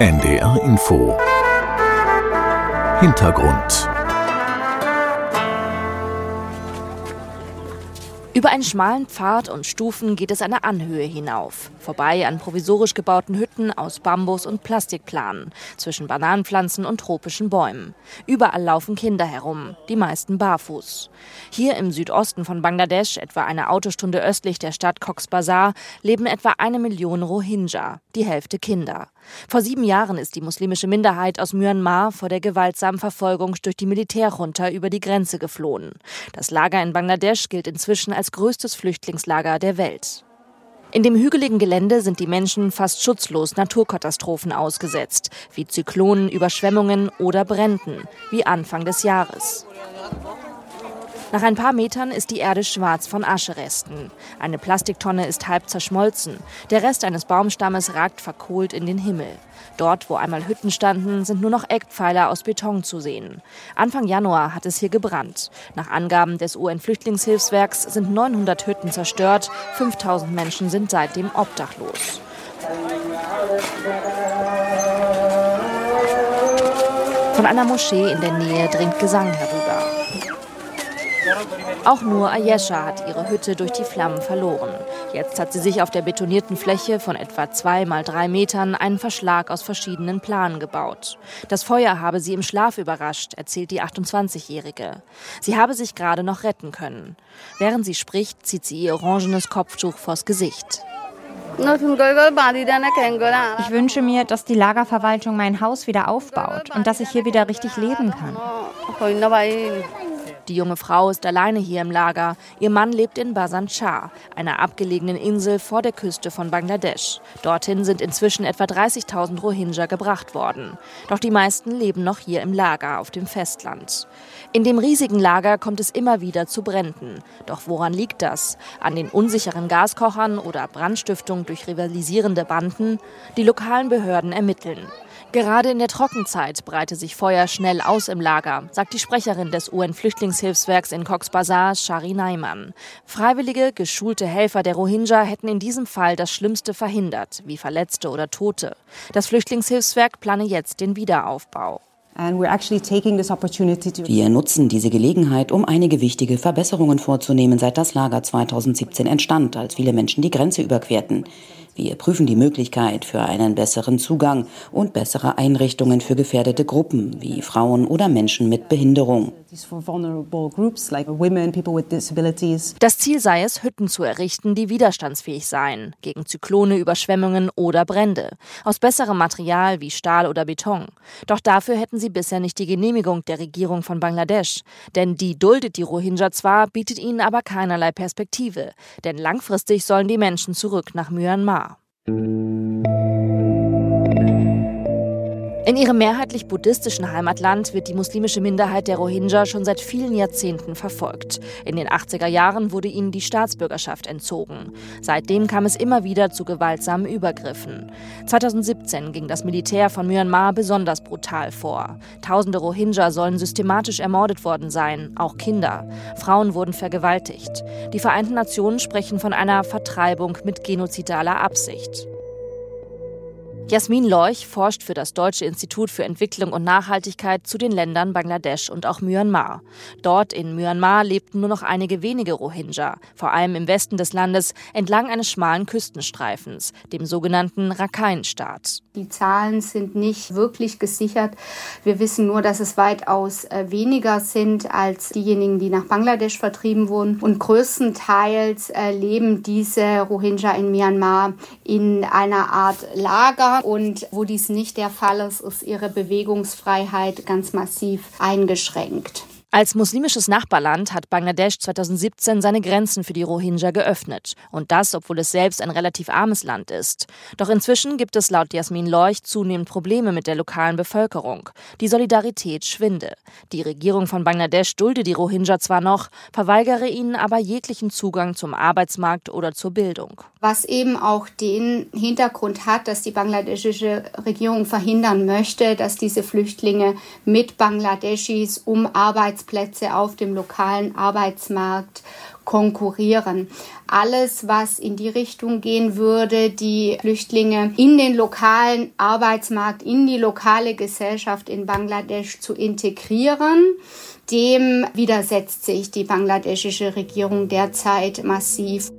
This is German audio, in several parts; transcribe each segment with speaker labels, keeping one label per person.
Speaker 1: NDR Info Hintergrund
Speaker 2: Über einen schmalen Pfad und Stufen geht es eine Anhöhe hinauf, vorbei an provisorisch gebauten Hütten aus Bambus und Plastikplanen, zwischen Bananenpflanzen und tropischen Bäumen. Überall laufen Kinder herum, die meisten barfuß. Hier im Südosten von Bangladesch, etwa eine Autostunde östlich der Stadt Cox's Bazar, leben etwa eine Million Rohingya, die Hälfte Kinder. Vor sieben Jahren ist die muslimische Minderheit aus Myanmar vor der gewaltsamen Verfolgung durch die Militärjunta über die Grenze geflohen. Das Lager in Bangladesch gilt inzwischen als größtes Flüchtlingslager der Welt. In dem hügeligen Gelände sind die Menschen fast schutzlos Naturkatastrophen ausgesetzt, wie Zyklonen, Überschwemmungen oder Bränden, wie Anfang des Jahres. Nach ein paar Metern ist die Erde schwarz von Ascheresten. Eine Plastiktonne ist halb zerschmolzen. Der Rest eines Baumstammes ragt verkohlt in den Himmel. Dort, wo einmal Hütten standen, sind nur noch Eckpfeiler aus Beton zu sehen. Anfang Januar hat es hier gebrannt. Nach Angaben des UN-Flüchtlingshilfswerks sind 900 Hütten zerstört. 5000 Menschen sind seitdem obdachlos. Von einer Moschee in der Nähe dringt Gesang herüber. Auch nur Ayesha hat ihre Hütte durch die Flammen verloren. Jetzt hat sie sich auf der betonierten Fläche von etwa zwei mal drei Metern einen Verschlag aus verschiedenen Planen gebaut. Das Feuer habe sie im Schlaf überrascht, erzählt die 28-Jährige. Sie habe sich gerade noch retten können. Während sie spricht, zieht sie ihr orangenes Kopftuch vors Gesicht.
Speaker 3: Ich wünsche mir, dass die Lagerverwaltung mein Haus wieder aufbaut und dass ich hier wieder richtig leben kann.
Speaker 2: Die junge Frau ist alleine hier im Lager. Ihr Mann lebt in Basan Char, einer abgelegenen Insel vor der Küste von Bangladesch. Dorthin sind inzwischen etwa 30.000 Rohingya gebracht worden. Doch die meisten leben noch hier im Lager auf dem Festland. In dem riesigen Lager kommt es immer wieder zu Bränden. Doch woran liegt das? An den unsicheren Gaskochern oder Brandstiftung durch rivalisierende Banden? Die lokalen Behörden ermitteln. Gerade in der Trockenzeit breite sich Feuer schnell aus im Lager, sagt die Sprecherin des UN-Flüchtlingshilfswerks in Cox's Bazar, Shari Naiman. Freiwillige, geschulte Helfer der Rohingya hätten in diesem Fall das Schlimmste verhindert, wie Verletzte oder Tote. Das Flüchtlingshilfswerk plane jetzt den Wiederaufbau.
Speaker 4: Wir nutzen diese Gelegenheit, um einige wichtige Verbesserungen vorzunehmen, seit das Lager 2017 entstand, als viele Menschen die Grenze überquerten. Wir prüfen die Möglichkeit für einen besseren Zugang und bessere Einrichtungen für gefährdete Gruppen wie Frauen oder Menschen mit Behinderung.
Speaker 2: Das Ziel sei es, Hütten zu errichten, die widerstandsfähig seien gegen Zyklone, Überschwemmungen oder Brände, aus besserem Material wie Stahl oder Beton. Doch dafür hätten sie bisher nicht die Genehmigung der Regierung von Bangladesch, denn die duldet die Rohingya zwar, bietet ihnen aber keinerlei Perspektive, denn langfristig sollen die Menschen zurück nach Myanmar. うん In ihrem mehrheitlich buddhistischen Heimatland wird die muslimische Minderheit der Rohingya schon seit vielen Jahrzehnten verfolgt. In den 80er Jahren wurde ihnen die Staatsbürgerschaft entzogen. Seitdem kam es immer wieder zu gewaltsamen Übergriffen. 2017 ging das Militär von Myanmar besonders brutal vor. Tausende Rohingya sollen systematisch ermordet worden sein, auch Kinder. Frauen wurden vergewaltigt. Die Vereinten Nationen sprechen von einer Vertreibung mit genozidaler Absicht. Jasmin Leuch forscht für das Deutsche Institut für Entwicklung und Nachhaltigkeit zu den Ländern Bangladesch und auch Myanmar. Dort in Myanmar lebten nur noch einige wenige Rohingya, vor allem im Westen des Landes entlang eines schmalen Küstenstreifens, dem sogenannten Rakhine-Staat.
Speaker 5: Die Zahlen sind nicht wirklich gesichert. Wir wissen nur, dass es weitaus äh, weniger sind als diejenigen, die nach Bangladesch vertrieben wurden. Und größtenteils äh, leben diese Rohingya in Myanmar in einer Art Lager und wo dies nicht der Fall ist, ist ihre Bewegungsfreiheit ganz massiv eingeschränkt.
Speaker 2: Als muslimisches Nachbarland hat Bangladesch 2017 seine Grenzen für die Rohingya geöffnet. Und das, obwohl es selbst ein relativ armes Land ist. Doch inzwischen gibt es laut Jasmin Leuch zunehmend Probleme mit der lokalen Bevölkerung. Die Solidarität schwinde. Die Regierung von Bangladesch dulde die Rohingya zwar noch, verweigere ihnen aber jeglichen Zugang zum Arbeitsmarkt oder zur Bildung.
Speaker 5: Was eben auch den Hintergrund hat, dass die bangladeschische Regierung verhindern möchte, dass diese Flüchtlinge mit Bangladeschis um Arbeitsplätze Arbeitsplätze auf dem lokalen Arbeitsmarkt konkurrieren. Alles, was in die Richtung gehen würde, die Flüchtlinge in den lokalen Arbeitsmarkt, in die lokale Gesellschaft in Bangladesch zu integrieren, dem widersetzt sich die bangladeschische Regierung derzeit massiv.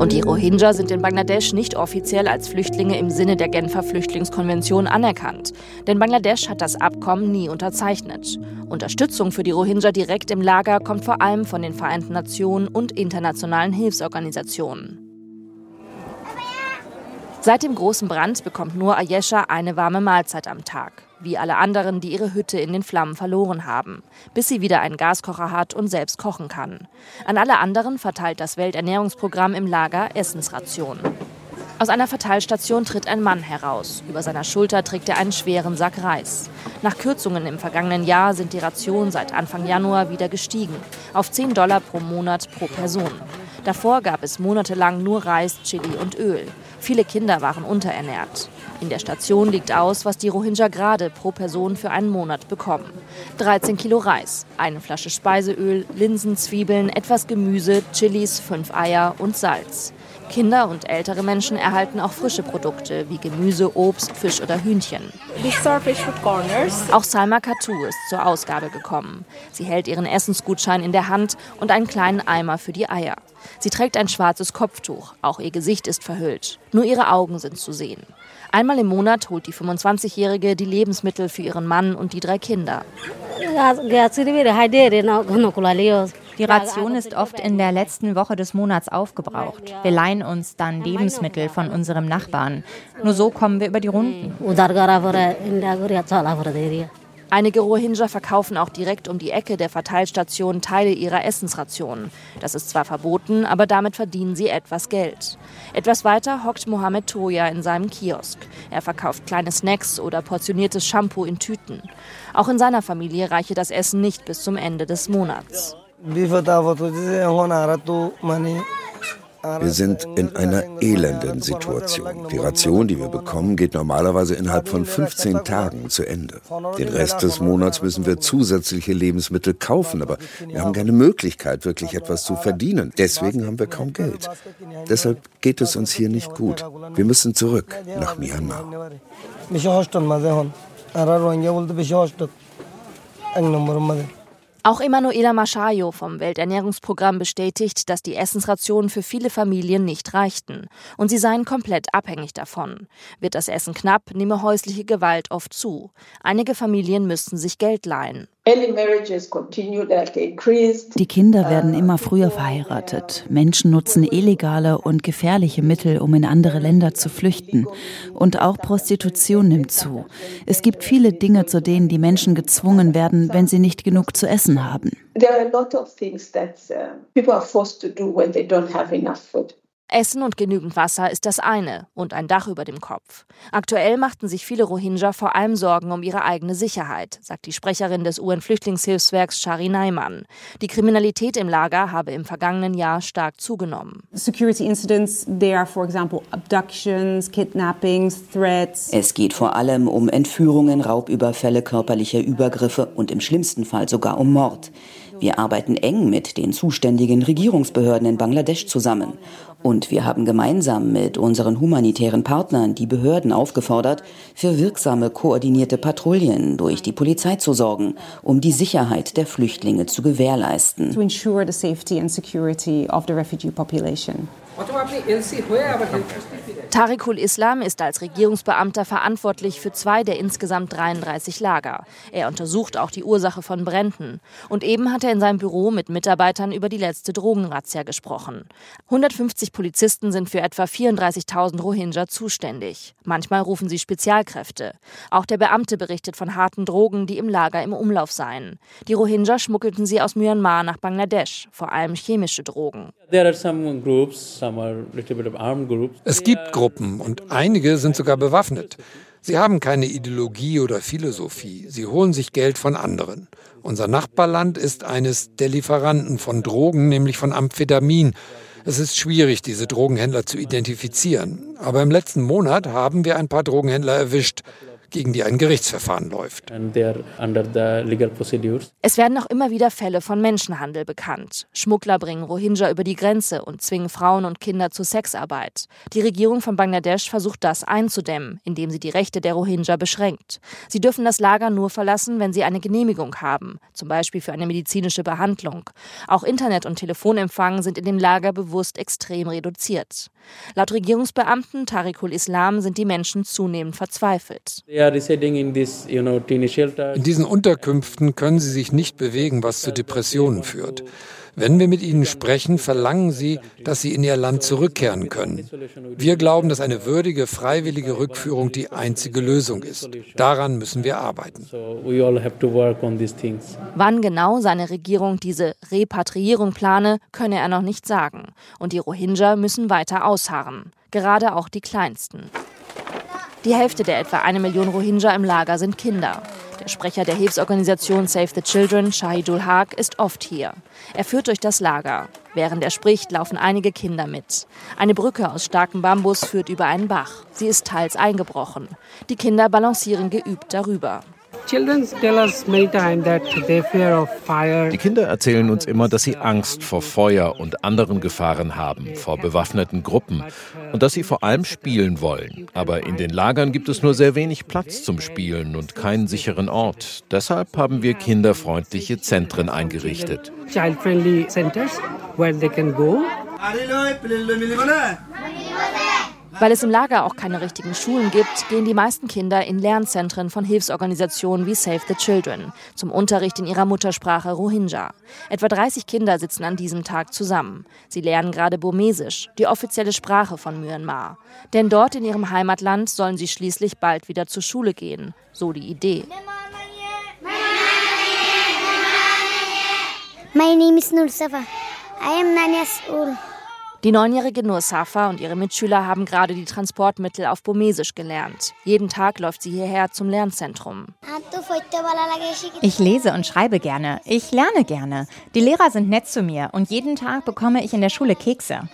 Speaker 2: Und die Rohingya sind in Bangladesch nicht offiziell als Flüchtlinge im Sinne der Genfer Flüchtlingskonvention anerkannt. Denn Bangladesch hat das Abkommen nie unterzeichnet. Unterstützung für die Rohingya direkt im Lager kommt vor allem von den Vereinten Nationen und internationalen Hilfsorganisationen. Seit dem großen Brand bekommt nur Ayesha eine warme Mahlzeit am Tag wie alle anderen, die ihre Hütte in den Flammen verloren haben, bis sie wieder einen Gaskocher hat und selbst kochen kann. An alle anderen verteilt das Welternährungsprogramm im Lager Essensrationen. Aus einer Verteilstation tritt ein Mann heraus. Über seiner Schulter trägt er einen schweren Sack Reis. Nach Kürzungen im vergangenen Jahr sind die Rationen seit Anfang Januar wieder gestiegen. Auf 10 Dollar pro Monat pro Person. Davor gab es monatelang nur Reis, Chili und Öl. Viele Kinder waren unterernährt. In der Station liegt aus, was die Rohingya gerade pro Person für einen Monat bekommen. 13 Kilo Reis, eine Flasche Speiseöl, Linsen, Zwiebeln, etwas Gemüse, Chilis, fünf Eier und Salz. Kinder und ältere Menschen erhalten auch frische Produkte wie Gemüse, Obst, Fisch oder Hühnchen. Auch Salma Katu ist zur Ausgabe gekommen. Sie hält ihren Essensgutschein in der Hand und einen kleinen Eimer für die Eier. Sie trägt ein schwarzes Kopftuch, auch ihr Gesicht ist verhüllt. Nur ihre Augen sind zu sehen. Einmal im Monat holt die 25-Jährige die Lebensmittel für ihren Mann und die drei Kinder.
Speaker 3: Die Ration ist oft in der letzten Woche des Monats aufgebraucht. Wir leihen uns dann Lebensmittel von unserem Nachbarn. Nur so kommen wir über die Runden.
Speaker 2: Einige Rohingya verkaufen auch direkt um die Ecke der Verteilstation Teile ihrer Essensrationen. Das ist zwar verboten, aber damit verdienen sie etwas Geld. Etwas weiter hockt Mohamed Toya in seinem Kiosk. Er verkauft kleine Snacks oder portioniertes Shampoo in Tüten. Auch in seiner Familie reiche das Essen nicht bis zum Ende des Monats.
Speaker 1: Wir sind in einer elenden Situation. Die Ration, die wir bekommen, geht normalerweise innerhalb von 15 Tagen zu Ende. Den Rest des Monats müssen wir zusätzliche Lebensmittel kaufen, aber wir haben keine Möglichkeit, wirklich etwas zu verdienen. Deswegen haben wir kaum Geld. Deshalb geht es uns hier nicht gut. Wir müssen zurück nach Myanmar.
Speaker 2: Auch Emanuela Maschayo vom Welternährungsprogramm bestätigt, dass die Essensrationen für viele Familien nicht reichten und sie seien komplett abhängig davon. Wird das Essen knapp, nehme häusliche Gewalt oft zu. Einige Familien müssten sich Geld leihen.
Speaker 6: Die Kinder werden immer früher verheiratet. Menschen nutzen illegale und gefährliche Mittel, um in andere Länder zu flüchten. Und auch Prostitution nimmt zu. Es gibt viele Dinge, zu denen die Menschen gezwungen werden, wenn sie nicht genug zu essen haben. There are a lot of things that uh, people are forced to do when they don't have enough
Speaker 2: food. Essen und genügend Wasser ist das eine und ein Dach über dem Kopf. Aktuell machten sich viele Rohingya vor allem Sorgen um ihre eigene Sicherheit, sagt die Sprecherin des UN-Flüchtlingshilfswerks Shari Naiman. Die Kriminalität im Lager habe im vergangenen Jahr stark zugenommen.
Speaker 7: Security incidents, there are for example abductions, kidnappings, threats.
Speaker 4: Es geht vor allem um Entführungen, Raubüberfälle, körperliche Übergriffe und im schlimmsten Fall sogar um Mord. Wir arbeiten eng mit den zuständigen Regierungsbehörden in Bangladesch zusammen. Und wir haben gemeinsam mit unseren humanitären Partnern die Behörden aufgefordert, für wirksame koordinierte Patrouillen durch die Polizei zu sorgen, um die Sicherheit der Flüchtlinge zu gewährleisten.
Speaker 2: Tariqul Islam ist als Regierungsbeamter verantwortlich für zwei der insgesamt 33 Lager. Er untersucht auch die Ursache von Bränden. Und eben hat er in seinem Büro mit Mitarbeitern über die letzte Drogenrazzia gesprochen. 150 Polizisten sind für etwa 34.000 Rohingya zuständig. Manchmal rufen sie Spezialkräfte. Auch der Beamte berichtet von harten Drogen, die im Lager im Umlauf seien. Die Rohingya schmuggelten sie aus Myanmar nach Bangladesch, vor allem chemische Drogen.
Speaker 8: Es gibt Gruppen und einige sind sogar bewaffnet. Sie haben keine Ideologie oder Philosophie. Sie holen sich Geld von anderen. Unser Nachbarland ist eines der Lieferanten von Drogen, nämlich von Amphetamin. Es ist schwierig, diese Drogenhändler zu identifizieren. Aber im letzten Monat haben wir ein paar Drogenhändler erwischt. Gegen die ein Gerichtsverfahren läuft.
Speaker 2: Es werden auch immer wieder Fälle von Menschenhandel bekannt. Schmuggler bringen Rohingya über die Grenze und zwingen Frauen und Kinder zur Sexarbeit. Die Regierung von Bangladesch versucht das einzudämmen, indem sie die Rechte der Rohingya beschränkt. Sie dürfen das Lager nur verlassen, wenn sie eine Genehmigung haben, zum Beispiel für eine medizinische Behandlung. Auch Internet- und Telefonempfang sind in dem Lager bewusst extrem reduziert. Laut Regierungsbeamten Tariqul Islam sind die Menschen zunehmend verzweifelt.
Speaker 8: In diesen Unterkünften können sie sich nicht bewegen, was zu Depressionen führt. Wenn wir mit ihnen sprechen, verlangen sie, dass sie in ihr Land zurückkehren können. Wir glauben, dass eine würdige, freiwillige Rückführung die einzige Lösung ist. Daran müssen wir arbeiten.
Speaker 2: Wann genau seine Regierung diese Repatriierung plane, könne er noch nicht sagen. Und die Rohingya müssen weiter ausharren. Gerade auch die Kleinsten. Die Hälfte der etwa eine Million Rohingya im Lager sind Kinder. Der Sprecher der Hilfsorganisation Save the Children, Shahidul Haq, ist oft hier. Er führt durch das Lager. Während er spricht, laufen einige Kinder mit. Eine Brücke aus starkem Bambus führt über einen Bach. Sie ist teils eingebrochen. Die Kinder balancieren geübt darüber.
Speaker 9: Die Kinder erzählen uns immer, dass sie Angst vor Feuer und anderen Gefahren haben, vor bewaffneten Gruppen und dass sie vor allem spielen wollen. Aber in den Lagern gibt es nur sehr wenig Platz zum Spielen und keinen sicheren Ort. Deshalb haben wir kinderfreundliche Zentren eingerichtet. Child-friendly centers where they can go.
Speaker 2: Weil es im Lager auch keine richtigen Schulen gibt, gehen die meisten Kinder in Lernzentren von Hilfsorganisationen wie Save the Children zum Unterricht in ihrer Muttersprache Rohingya. Etwa 30 Kinder sitzen an diesem Tag zusammen. Sie lernen gerade Burmesisch, die offizielle Sprache von Myanmar. Denn dort in ihrem Heimatland sollen sie schließlich bald wieder zur Schule gehen. So die Idee.
Speaker 10: My name is Nur Safa. I am nine years old.
Speaker 2: Die neunjährige Nur Safa und ihre Mitschüler haben gerade die Transportmittel auf Burmesisch gelernt. Jeden Tag läuft sie hierher zum Lernzentrum.
Speaker 3: Ich lese und schreibe gerne. Ich lerne gerne. Die Lehrer sind nett zu mir und jeden Tag bekomme ich in der Schule Kekse.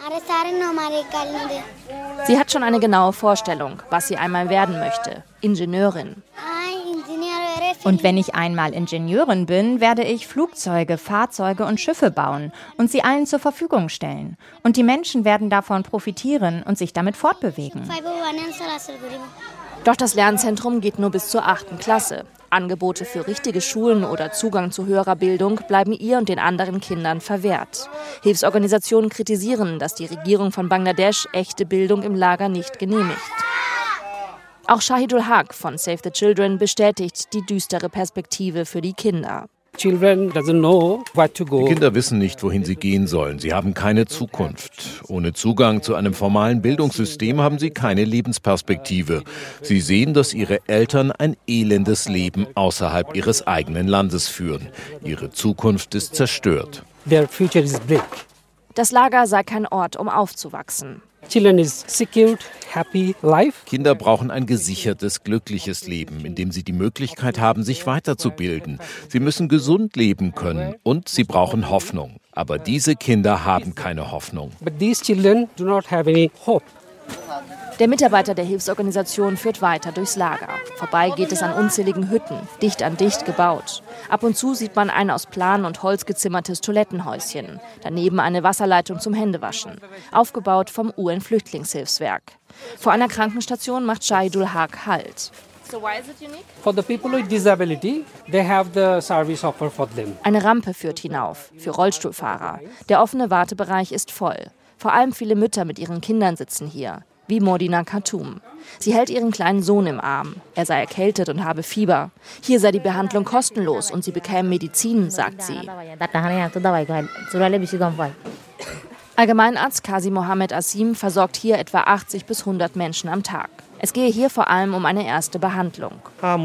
Speaker 2: Sie hat schon eine genaue Vorstellung, was sie einmal werden möchte. Ingenieurin.
Speaker 3: Und wenn ich einmal Ingenieurin bin, werde ich Flugzeuge, Fahrzeuge und Schiffe bauen und sie allen zur Verfügung stellen. Und die Menschen werden davon profitieren und sich damit fortbewegen.
Speaker 2: Doch das Lernzentrum geht nur bis zur achten Klasse. Angebote für richtige Schulen oder Zugang zu höherer Bildung bleiben ihr und den anderen Kindern verwehrt. Hilfsorganisationen kritisieren, dass die Regierung von Bangladesch echte Bildung im Lager nicht genehmigt. Auch Shahidul Haq von Save the Children bestätigt die düstere Perspektive für die Kinder.
Speaker 9: Die Kinder wissen nicht, wohin sie gehen sollen. Sie haben keine Zukunft. Ohne Zugang zu einem formalen Bildungssystem haben sie keine Lebensperspektive. Sie sehen, dass ihre Eltern ein elendes Leben außerhalb ihres eigenen Landes führen. Ihre Zukunft ist zerstört.
Speaker 2: Das Lager sei kein Ort, um aufzuwachsen.
Speaker 9: Kinder brauchen ein gesichertes, glückliches Leben, in dem sie die Möglichkeit haben, sich weiterzubilden. Sie müssen gesund leben können und sie brauchen Hoffnung. Aber diese Kinder haben keine Hoffnung.
Speaker 2: Der Mitarbeiter der Hilfsorganisation führt weiter durchs Lager. Vorbei geht es an unzähligen Hütten, dicht an dicht gebaut. Ab und zu sieht man ein aus Plan und Holz gezimmertes Toilettenhäuschen. Daneben eine Wasserleitung zum Händewaschen. Aufgebaut vom UN-Flüchtlingshilfswerk. Vor einer Krankenstation macht Shahidul Haq Halt. Eine Rampe führt hinauf für Rollstuhlfahrer. Der offene Wartebereich ist voll. Vor allem viele Mütter mit ihren Kindern sitzen hier wie Mordina Khartoum. Sie hält ihren kleinen Sohn im Arm. Er sei erkältet und habe Fieber. Hier sei die Behandlung kostenlos und sie bekämen Medizin, sagt sie. Allgemeinarzt Kasi Mohammed Asim versorgt hier etwa 80 bis 100 Menschen am Tag. Es gehe hier vor allem um eine erste Behandlung.
Speaker 1: Uh,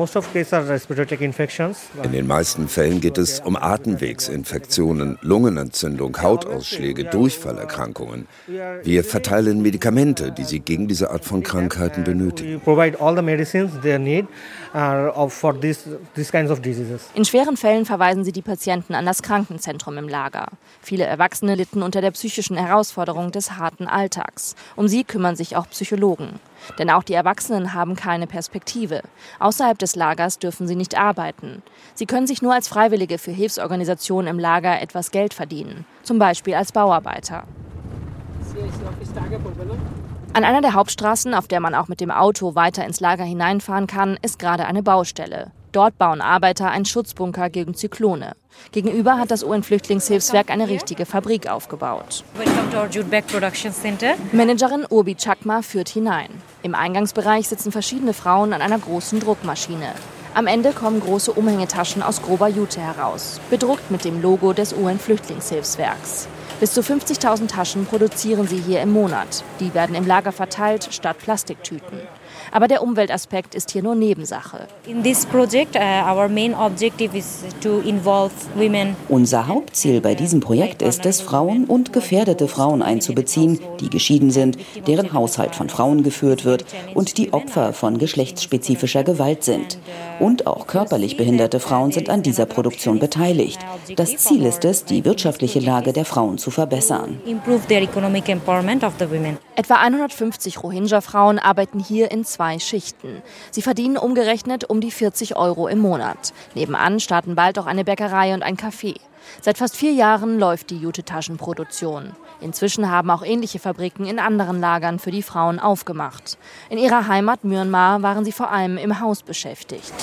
Speaker 1: In den meisten Fällen geht es um Atemwegsinfektionen, Lungenentzündung, Hautausschläge, Durchfallerkrankungen. Wir verteilen Medikamente, die sie gegen diese Art von Krankheiten benötigen. Uh,
Speaker 2: In schweren Fällen verweisen sie die Patienten an das Krankenzentrum im Lager. Viele Erwachsene litten unter der psychischen Herausforderung des harten Alltags. Um sie kümmern sich auch Psychologen. Denn auch die Erwachsenen haben keine Perspektive. Außerhalb des Lagers dürfen sie nicht arbeiten. Sie können sich nur als Freiwillige für Hilfsorganisationen im Lager etwas Geld verdienen, zum Beispiel als Bauarbeiter. An einer der Hauptstraßen, auf der man auch mit dem Auto weiter ins Lager hineinfahren kann, ist gerade eine Baustelle. Dort bauen Arbeiter einen Schutzbunker gegen Zyklone. Gegenüber hat das UN-Flüchtlingshilfswerk eine richtige Fabrik aufgebaut. Managerin Urbi Chakma führt hinein. Im Eingangsbereich sitzen verschiedene Frauen an einer großen Druckmaschine. Am Ende kommen große Umhängetaschen aus grober Jute heraus, bedruckt mit dem Logo des UN-Flüchtlingshilfswerks. Bis zu 50.000 Taschen produzieren sie hier im Monat. Die werden im Lager verteilt statt Plastiktüten. Aber der Umweltaspekt ist hier nur Nebensache.
Speaker 4: Project, uh, Unser Hauptziel bei diesem Projekt ist es, Frauen und gefährdete Frauen einzubeziehen, die geschieden sind, deren Haushalt von Frauen geführt wird und die Opfer von geschlechtsspezifischer Gewalt sind. Und auch körperlich behinderte Frauen sind an dieser Produktion beteiligt. Das Ziel ist es, die wirtschaftliche Lage der Frauen zu verbessern.
Speaker 2: Etwa 150 Rohingya-Frauen arbeiten hier in zwei Schichten. Sie verdienen umgerechnet um die 40 Euro im Monat. Nebenan starten bald auch eine Bäckerei und ein Café. Seit fast vier Jahren läuft die Jute-Taschenproduktion. Inzwischen haben auch ähnliche Fabriken in anderen Lagern für die Frauen aufgemacht. In ihrer Heimat Myanmar waren sie vor allem im Haus beschäftigt.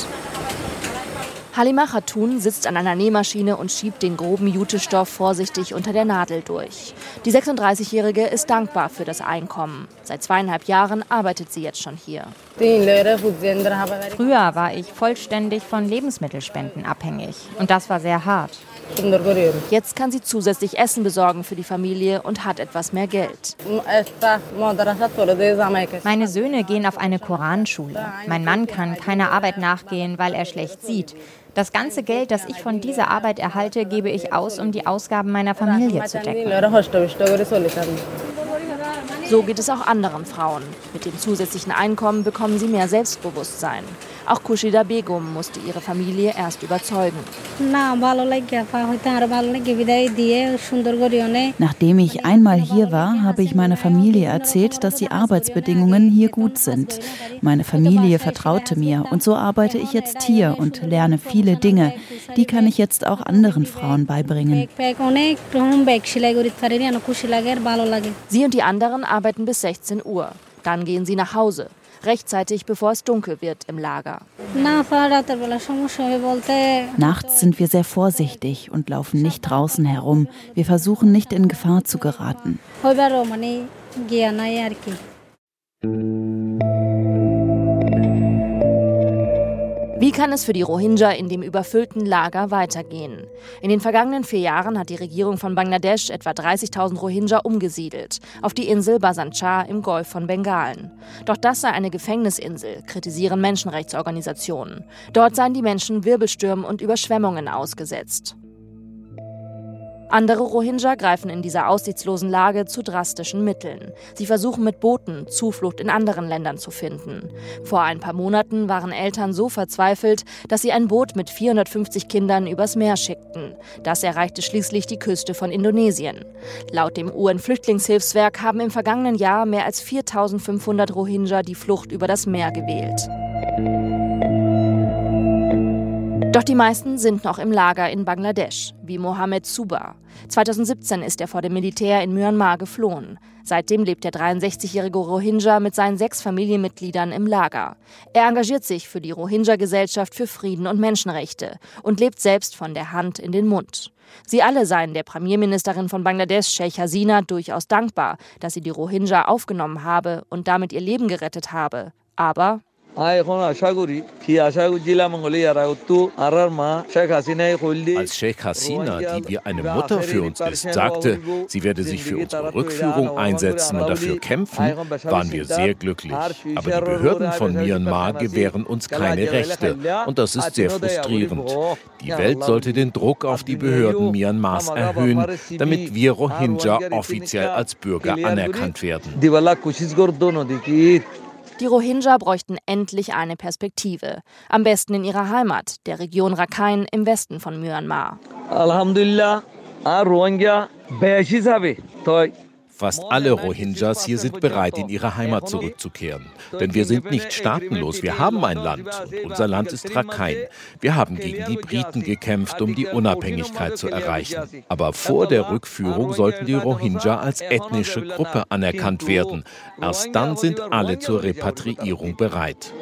Speaker 2: Halima Khatun sitzt an einer Nähmaschine und schiebt den groben Jutestoff vorsichtig unter der Nadel durch. Die 36-Jährige ist dankbar für das Einkommen. Seit zweieinhalb Jahren arbeitet sie jetzt schon hier.
Speaker 3: Früher war ich vollständig von Lebensmittelspenden abhängig. Und das war sehr hart.
Speaker 2: Jetzt kann sie zusätzlich Essen besorgen für die Familie und hat etwas mehr Geld.
Speaker 3: Meine Söhne gehen auf eine Koranschule. Mein Mann kann keiner Arbeit nachgehen, weil er schlecht sieht. Das ganze Geld, das ich von dieser Arbeit erhalte, gebe ich aus, um die Ausgaben meiner Familie zu decken.
Speaker 2: So geht es auch anderen Frauen. Mit dem zusätzlichen Einkommen bekommen sie mehr Selbstbewusstsein. Auch Kushida Begum musste ihre Familie erst überzeugen.
Speaker 6: Nachdem ich einmal hier war, habe ich meiner Familie erzählt, dass die Arbeitsbedingungen hier gut sind. Meine Familie vertraute mir und so arbeite ich jetzt hier und lerne viele Dinge. Die kann ich jetzt auch anderen Frauen beibringen.
Speaker 2: Sie und die anderen arbeiten bis 16 Uhr. Dann gehen sie nach Hause rechtzeitig bevor es dunkel wird im Lager.
Speaker 6: Nachts sind wir sehr vorsichtig und laufen nicht draußen herum. Wir versuchen nicht in Gefahr zu geraten.
Speaker 2: Wie kann es für die Rohingya in dem überfüllten Lager weitergehen? In den vergangenen vier Jahren hat die Regierung von Bangladesch etwa 30.000 Rohingya umgesiedelt, auf die Insel Basanchar im Golf von Bengalen. Doch das sei eine Gefängnisinsel, kritisieren Menschenrechtsorganisationen. Dort seien die Menschen Wirbelstürmen und Überschwemmungen ausgesetzt. Andere Rohingya greifen in dieser aussichtslosen Lage zu drastischen Mitteln. Sie versuchen mit Booten Zuflucht in anderen Ländern zu finden. Vor ein paar Monaten waren Eltern so verzweifelt, dass sie ein Boot mit 450 Kindern übers Meer schickten. Das erreichte schließlich die Küste von Indonesien. Laut dem UN-Flüchtlingshilfswerk haben im vergangenen Jahr mehr als 4500 Rohingya die Flucht über das Meer gewählt. Doch die meisten sind noch im Lager in Bangladesch, wie Mohammed Suba. 2017 ist er vor dem Militär in Myanmar geflohen. Seitdem lebt der 63-jährige Rohingya mit seinen sechs Familienmitgliedern im Lager. Er engagiert sich für die Rohingya-Gesellschaft für Frieden und Menschenrechte und lebt selbst von der Hand in den Mund. Sie alle seien der Premierministerin von Bangladesch, Sheikh Hasina, durchaus dankbar, dass sie die Rohingya aufgenommen habe und damit ihr Leben gerettet habe. Aber
Speaker 9: als Sheikh Hasina, die wie eine Mutter für uns ist, sagte, sie werde sich für unsere Rückführung einsetzen und dafür kämpfen, waren wir sehr glücklich. Aber die Behörden von Myanmar gewähren uns keine Rechte. Und das ist sehr frustrierend. Die Welt sollte den Druck auf die Behörden Myanmars erhöhen, damit wir Rohingya offiziell als Bürger anerkannt werden.
Speaker 2: Die Rohingya bräuchten endlich eine Perspektive. Am besten in ihrer Heimat, der Region Rakhine im Westen von Myanmar. Alhamdulillah, Rohingya
Speaker 9: Fast alle Rohingyas hier sind bereit, in ihre Heimat zurückzukehren. Denn wir sind nicht staatenlos, wir haben ein Land und unser Land ist Rakhine. Wir haben gegen die Briten gekämpft, um die Unabhängigkeit zu erreichen. Aber vor der Rückführung sollten die Rohingya als ethnische Gruppe anerkannt werden. Erst dann sind alle zur Repatriierung bereit.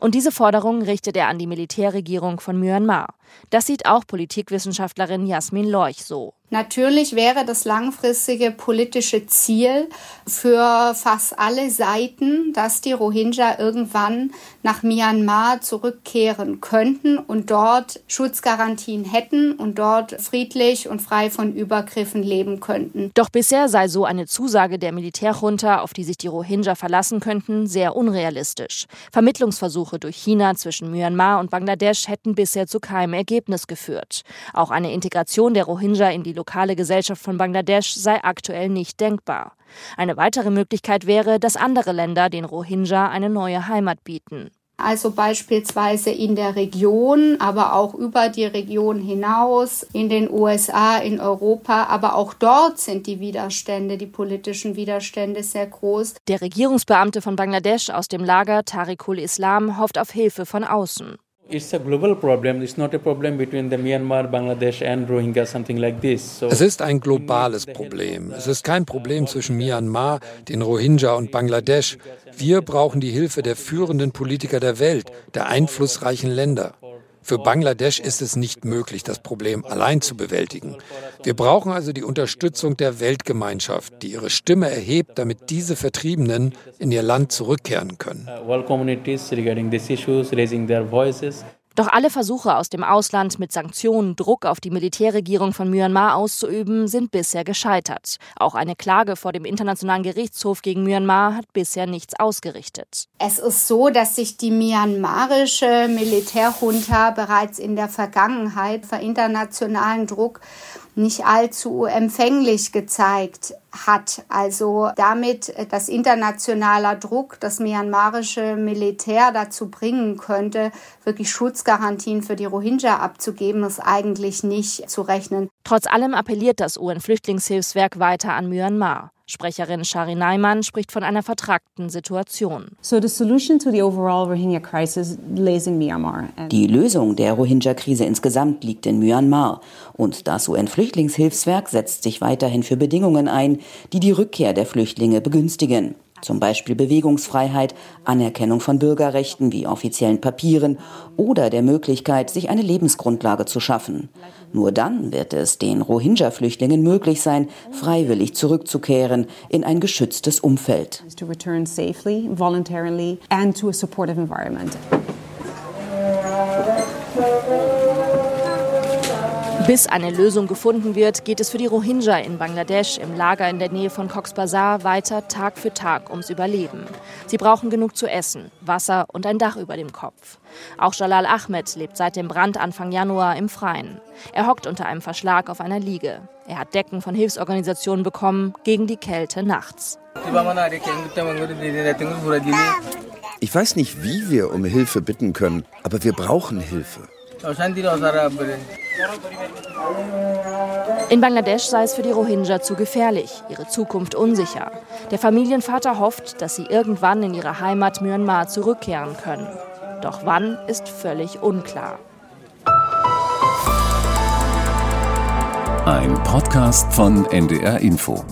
Speaker 2: Und diese Forderung richtet er an die Militärregierung von Myanmar. Das sieht auch Politikwissenschaftlerin Jasmin Lorch so.
Speaker 5: Natürlich wäre das langfristige politische Ziel für fast alle Seiten, dass die Rohingya irgendwann nach Myanmar zurückkehren könnten und dort Schutzgarantien hätten und dort friedlich und frei von Übergriffen leben könnten.
Speaker 2: Doch bisher sei so eine Zusage der Militärjunta, auf die sich die Rohingya verlassen könnten, sehr unrealistisch. Vermittlungsversuche durch China zwischen Myanmar und Bangladesch hätten bisher zu keinem Ergebnis geführt. Auch eine Integration der Rohingya in die lokale Gesellschaft von Bangladesch sei aktuell nicht denkbar. Eine weitere Möglichkeit wäre, dass andere Länder den Rohingya eine neue Heimat bieten.
Speaker 5: Also beispielsweise in der Region, aber auch über die Region hinaus, in den USA, in Europa. Aber auch dort sind die Widerstände, die politischen Widerstände sehr groß.
Speaker 2: Der Regierungsbeamte von Bangladesch aus dem Lager Tariqul Islam hofft auf Hilfe von außen.
Speaker 8: Es ist ein globales Problem. Es ist kein Problem zwischen Myanmar, den Rohingya und Bangladesch. Wir brauchen die Hilfe der führenden Politiker der Welt, der einflussreichen Länder. Für Bangladesch ist es nicht möglich, das Problem allein zu bewältigen. Wir brauchen also die Unterstützung der Weltgemeinschaft, die ihre Stimme erhebt, damit diese Vertriebenen in ihr Land zurückkehren können.
Speaker 2: Doch alle Versuche aus dem Ausland mit Sanktionen Druck auf die Militärregierung von Myanmar auszuüben, sind bisher gescheitert. Auch eine Klage vor dem Internationalen Gerichtshof gegen Myanmar hat bisher nichts ausgerichtet.
Speaker 5: Es ist so, dass sich die myanmarische Militärjunta bereits in der Vergangenheit für internationalen Druck nicht allzu empfänglich gezeigt hat. Also damit das internationaler Druck das myanmarische Militär dazu bringen könnte, wirklich Schutzgarantien für die Rohingya abzugeben, ist eigentlich nicht zu rechnen.
Speaker 2: Trotz allem appelliert das UN-Flüchtlingshilfswerk weiter an Myanmar. Sprecherin Shari Naiman spricht von einer vertragten Situation.
Speaker 4: Die Lösung der Rohingya-Krise insgesamt liegt in Myanmar. Und das UN-Flüchtlingshilfswerk setzt sich weiterhin für Bedingungen ein, die die Rückkehr der Flüchtlinge begünstigen. Zum Beispiel Bewegungsfreiheit, Anerkennung von Bürgerrechten wie offiziellen Papieren oder der Möglichkeit, sich eine Lebensgrundlage zu schaffen. Nur dann wird es den Rohingya-Flüchtlingen möglich sein, freiwillig zurückzukehren in ein geschütztes Umfeld.
Speaker 2: Bis eine Lösung gefunden wird, geht es für die Rohingya in Bangladesch im Lager in der Nähe von Cox's Bazar weiter Tag für Tag ums Überleben. Sie brauchen genug zu essen, Wasser und ein Dach über dem Kopf. Auch Jalal Ahmed lebt seit dem Brand Anfang Januar im Freien. Er hockt unter einem Verschlag auf einer Liege. Er hat Decken von Hilfsorganisationen bekommen gegen die Kälte nachts.
Speaker 1: Ich weiß nicht, wie wir um Hilfe bitten können, aber wir brauchen Hilfe.
Speaker 2: In Bangladesch sei es für die Rohingya zu gefährlich, ihre Zukunft unsicher. Der Familienvater hofft, dass sie irgendwann in ihre Heimat Myanmar zurückkehren können. Doch wann ist völlig unklar.
Speaker 11: Ein Podcast von NDR Info.